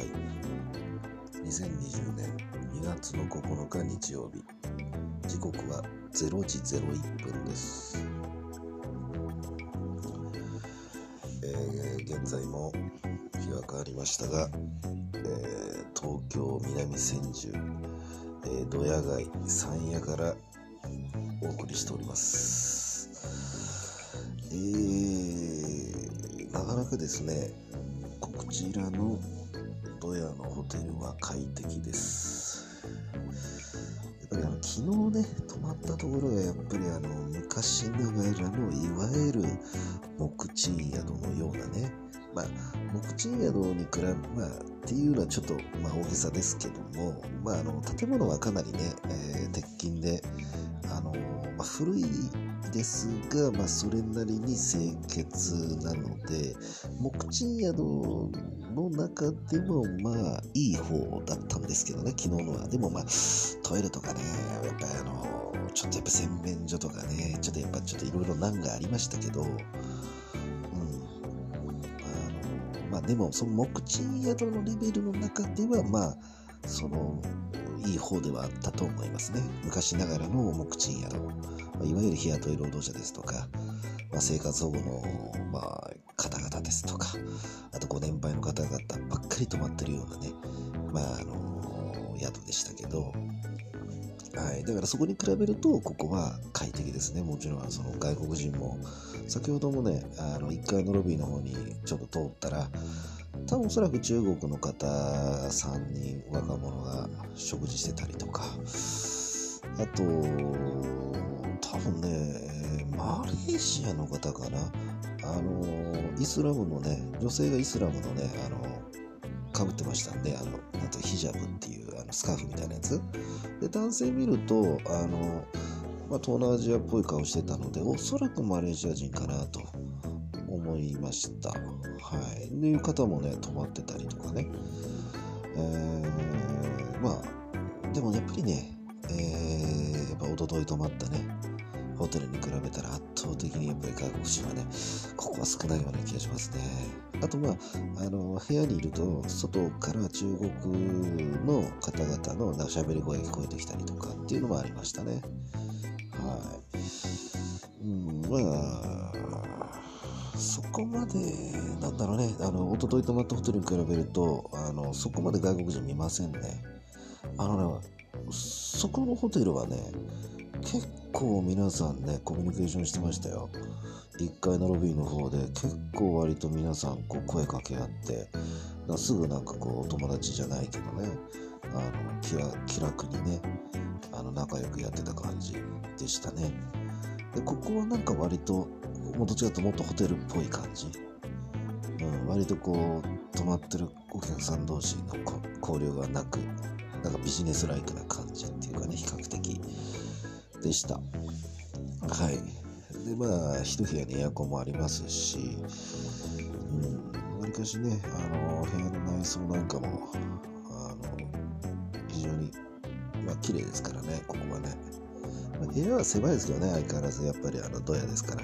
会2020年2月の9日日曜日。時刻は0時01分です、えー現在も日は変わりましたが、えー東京南千住、えー、ドヤ街山谷からお送りしております。えー、なかなかですねこちらのドヤのホテルは快適ですやっぱりあの昨日ね泊まったところがやっぱりあの昔ながらのいわゆる木賃宿のようなねまあ木賃宿に比べまあっていうのはちょっと、まあ、大げさですけども、まあ、あの建物はかなりね、えー鉄筋であの、まあ、古いですが、まあ、それなりに清潔なので木賃宿の中でもまあいい方だったんですけどね。昨日のは。でもまあトイレとかねやっぱりあのちょっとやっぱ洗面所とかねちょっとやっぱちょっといろいろ難がありましたけど。うん。あのまあでもその木賃宿のレベルの中ではまあそのいい方ではあったと思いますね。昔ながらの木賃宿、ま、いわゆる日雇い労働者ですとか、まあ、生活保護の、まあ、方々ですとかあとご年配の方々ばっかり泊まってるようなねまああの宿でしたけどはい、だからそこに比べるとここは快適ですね。もちろんその外国人も先ほどもねあの1階のロビーの方にちょっと通ったら多分おそらく中国の方3人若者が食事してたりとか。あと多分ねマレーシアの方かな。あのイスラムのね女性がイスラムのねあのかぶってましたんであのなんとヒジャブっていうあのスカーフみたいなやつ。で男性見るとあの、まあ、東南アジアっぽい顔してたのでおそらくマレーシア人かなと。思いました。はい。っていう方もね泊まってたりとかね。えーまあでもやっぱりねえー、やっぱ一昨日泊まったねホテルに比べたら圧倒的にやっぱり外国人はねここは少ないような気がしますね。あとまああの部屋にいると外から中国の方々のなんか喋り声が聞こえてきたりとかっていうのもありましたね。はい。うんまあそこまでなんだろうね。あの一昨日泊まったホテルに比べるとあのそこまで外国人見ませんね。あのねそこのホテルはね結構皆さんねコミュニケーションしてましたよ。1階のロビーの方で結構割と皆さんこう声かけ合ってなすぐなんかこう友達じゃないけどねあの気気楽にねあの仲良くやってた感じでしたね。でここはなんか割ともうどっちかというともっとホテルっぽい感じ、うん、割とこう泊まってるお客さん同士の交流がなくなんかビジネスライクな感じっていうかね比較的。でした。はい。でまあ一部屋にエアコンもありますしうんかしねあの部屋の内装なんかもあの非常にまあ綺麗ですからねここはね、部屋は狭いですけどね相変わらずやっぱりあのドヤですから。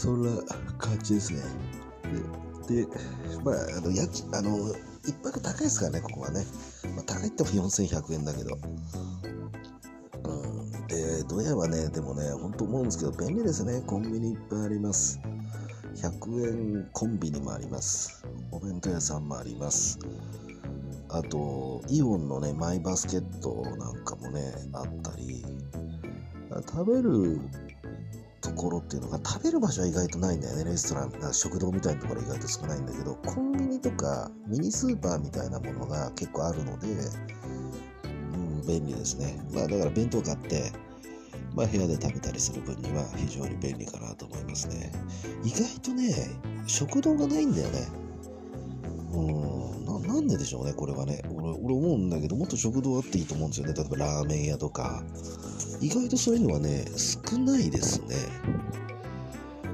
そんな感じですね。ででまああの家賃あの一泊高いですからねここはね、まあ、高いっても4100円だけど。うんでドヤはねでもね本当思うんですけど便利ですね。コンビニいっぱいあります。100円コンビニもあります。お弁当屋さんもあります。あとイオンのねマイバスケットなんかもねあったり。食べるところっていうのが食べる場所は意外とないんだよね。レストランなんか食堂みたいなところは意外と少ないんだけどコンビニとかミニスーパーみたいなものが結構あるので、うん、便利ですね。まあだから弁当買ってまあ部屋で食べたりする分には非常に便利かなと思いますね。意外とね食堂がないんだよね。うんなんででしょうねこれはね。俺俺思うんだけどもっと食堂あっていいと思うんですよね。例えばラーメン屋とか。意外とそういうのはね少ないですね。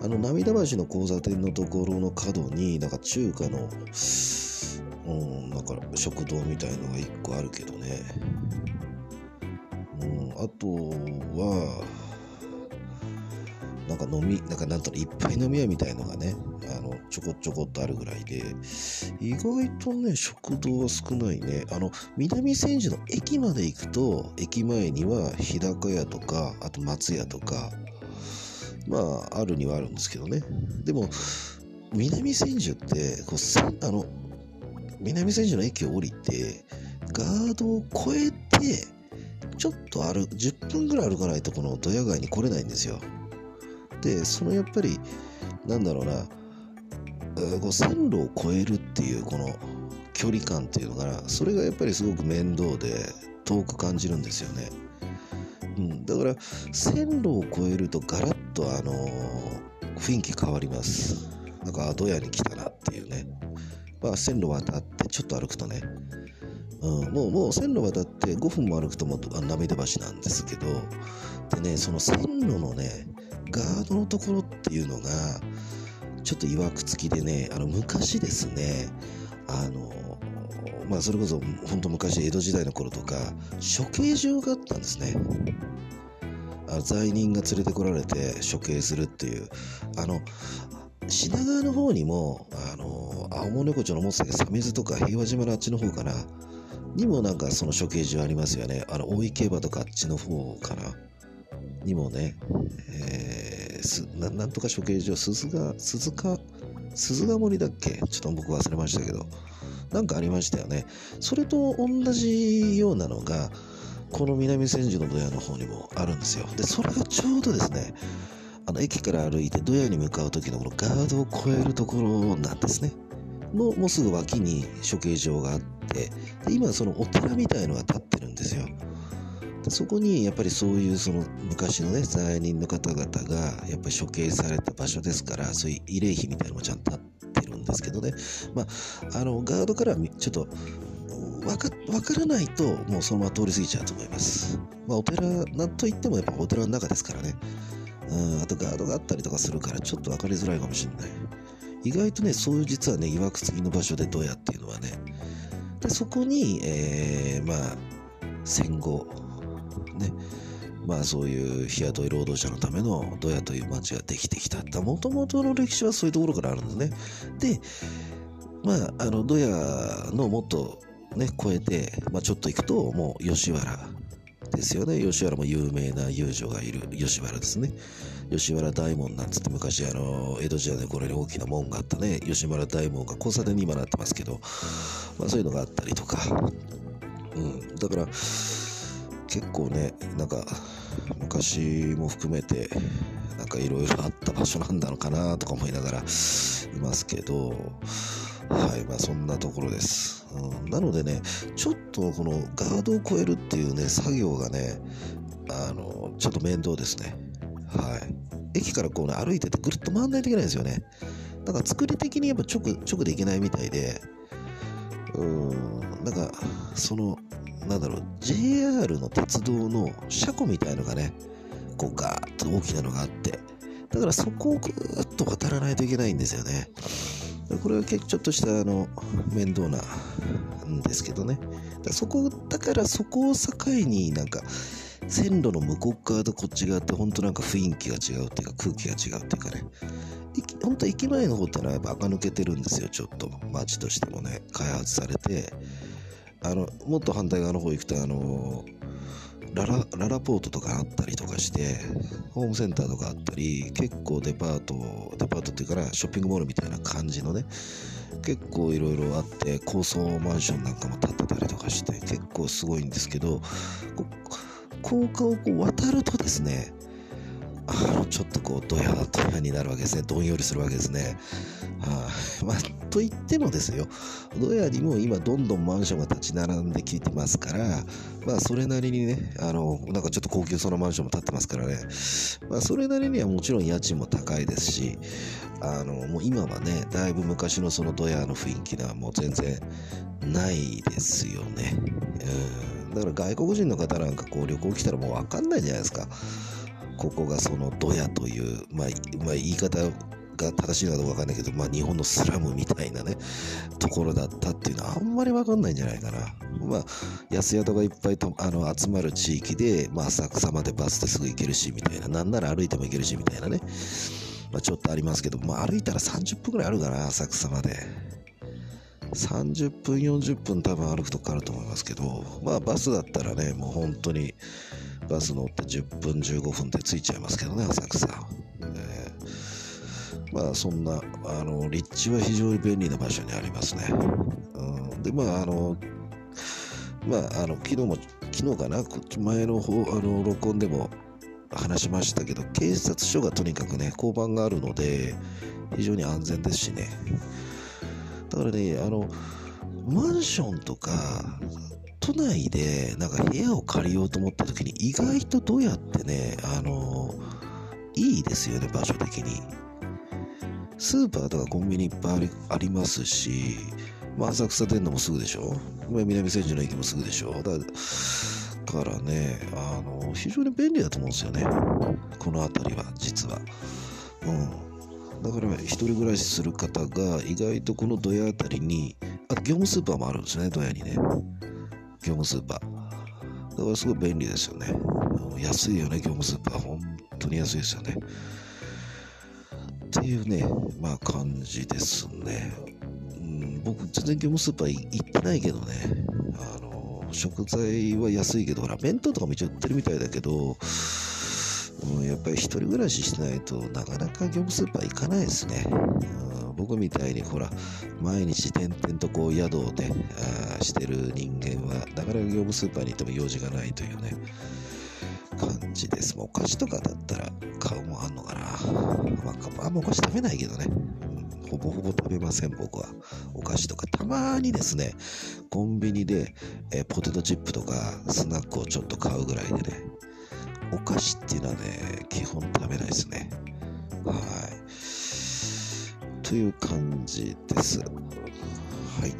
あの涙橋の交差点のところの角になんか中華のうんなんか食堂みたいのが1個あるけどね。うんあとはなんか飲み、なんかなんと一杯飲み屋みたいのがね、ちょこちょこっとあるぐらいで、意外とね、食堂は少ないね。あの、南千住の駅まで行くと、駅前には日高屋とか、あと松屋とか、まあ、あるにはあるんですけどね。でも、南千住って、こう、あの、南千住の駅を降りて、ガードを越えて、ちょっと歩く、10分ぐらい歩かないとこのドヤ街に来れないんですよ。で、そのやっぱり、なんだろうな、こう線路を越えるっていうこの距離感っていうのかな、それがやっぱりすごく面倒で遠く感じるんですよね。うん、だから線路を越えるとガラッとあのー、雰囲気変わります。なんか、ドヤに来たなっていうね。まあ、線路渡ってちょっと歩くとね、うん、もうもう線路渡って5分も歩くともう涙橋なんですけどでねその線路のねガードのところっていうのがちょっといわくつきでねあの昔ですねあのまあそれこそ本当昔江戸時代の頃とか処刑場があったんですねあ罪人が連れてこられて処刑するっていうあの品川の方にもあの青物横丁のもつけ鮫洲とか平和島のあっちの方かなにもなんかその処刑場ありますよね。あの、大井競馬とかあっちの方かな。にもね、え、すななんとか処刑場、鈴鹿、鈴鹿、鈴鹿森だっけ？ちょっと僕忘れましたけど、なんかありましたよね。それと同じようなのが、この南千住のドヤの方にもあるんですよ。で、それがちょうどですね、あの駅から歩いてドヤに向かう時のこのガードを越えるところなんですね。のもうすぐ脇に処刑場があってで今そのお寺みたいのが建ってるんですよそこにやっぱりそういうその昔のね罪人の方々がやっぱり処刑された場所ですからそういう慰霊碑みたいなのもちゃんと建ってるんですけどねまああのガードからちょっとわかからないともうそのまま通り過ぎちゃうと思います。まあお寺なんといってもやっぱお寺の中ですからね。うん、あとガードがあったりとかするからちょっと分かりづらいかもしれない。意外とね、そういう実はね、いわくつきの場所でドヤっていうのはね、でそこに、えー、まあ、戦後、ね、まあそういう日雇い労働者のためのドヤという町ができてきた。もともとの歴史はそういうところからあるんですね。で、まあ、あの、ドヤのもっとね、超えて、まあちょっと行くと、もう吉原ですよね。吉原も有名な遊女がいる吉原ですね。吉原大門なんつって昔あの江戸時代の頃に大きな門があったね吉原大門が交差点に今なってますけど、まあ、そういうのがあったりとか、うん、だから結構ねなんか昔も含めてなんかいろいろあった場所なんだろうかなとか思いながらいますけどはいまあそんなところです、うん、なのでねちょっとこのガードを超えるっていうね作業がねあのちょっと面倒ですねはい。駅からこうね、歩いててぐるっと回んないといけないんですよね。だから作り的にやっぱ直、直でいけないみたいで、うーん、なんか、その、なんだろう、JR の鉄道の車庫みたいのがね、こうガーッと大きなのがあって、だからそこをぐーっと渡らないといけないんですよね。これは結構ちょっとしたあの面倒なんですけどね。だそこ、だからそこを境になんか線路の向こう側とこっち側って本当なんか雰囲気が違うっていうか空気が違うっていうかね本当駅前の方ってのはやっぱ垢抜けてるんですよちょっと街としてもね開発されてあのもっと反対側の方行くとあのララララポートとかあったりとかしてホームセンターとかあったり結構デパートデパートっていうかなショッピングモールみたいな感じのね結構いろいろあって高層マンションなんかも建ってたりとかして結構すごいんですけど高架をこう渡るとですねあのちょっとこうドヤドヤになるわけですね。どんよりするわけですね。はい、まあ、と言ってもですよドヤにも今どんどんマンションが立ち並んできてますからまあそれなりにねあのなんかちょっと高級そうなマンションも建ってますからね。まあそれなりにはもちろん家賃も高いですしあのもう今はねだいぶ昔のそのドヤの雰囲気はもう全然ないですよね。うん。だから外国人の方なんかこう旅行来たらもう分かんないじゃないですか。ここがそのドヤという、まあ、まあ、言い方が正しいのかどうかわかんないけど、まあ日本のスラムみたいなね、ところだったっていうのはあんまりわかんないんじゃないかな。まあ、安宿がいっぱいとあの集まる地域で、まあ浅草までバスですぐ行けるし、みたいな。なんなら歩いても行けるし、みたいなね。まあちょっとありますけど、まあ歩いたら30分くらいあるかな、浅草まで。30分、40分多分歩くとかあると思いますけど、まあバスだったらね、もう本当にバス乗って10分、15分で着いちゃいますけどね、浅草。まあそんな、あの、立地は非常に便利な場所にありますね。うん、で、まああの、まああの、昨日も、昨日かな、前の方、あの、録音でも話しましたけど、警察署がとにかくね、交番があるので、非常に安全ですしね。だからね、あの、マンションとか、都内でなんか部屋を借りようと思った時に意外とどうやってね、あの、いいですよね、場所的に。スーパーとかコンビニいっぱいありますし、まあ、浅草出んのもすぐでしょ、まあ、南千住の駅もすぐでしょ？だからね、あの、非常に便利だと思うんですよね。この辺りは、実は。うん。だから一人暮らしする方が意外とこのドヤあたりにあと業務スーパーもあるんですねドヤにね。業務スーパー。だからすごい便利ですよね。安いよね業務スーパー。本当に安いですよね。っていうねまあ感じですね、うん、僕全然業務スーパー行ってないけどね。あの食材は安いけどほら弁当とかも一応売ってるみたいだけどうん、やっぱり一人暮らししてないとなかなか業務スーパー行かないですね。うん、僕みたいにほら、毎日点々とこう宿をね、あしてる人間は、なかなか業務スーパーに行っても用事がないというね、感じです。お菓子とかだったら買うもんあんのかな。まあ、あんまお菓子食べないけどね。ほぼほぼ食べません、僕は。お菓子とか。たまにですね、コンビニで、えポテトチップとかスナックをちょっと買うぐらいでね、お菓子っていうのはね、基本食べないですね。はい。という感じです。はい。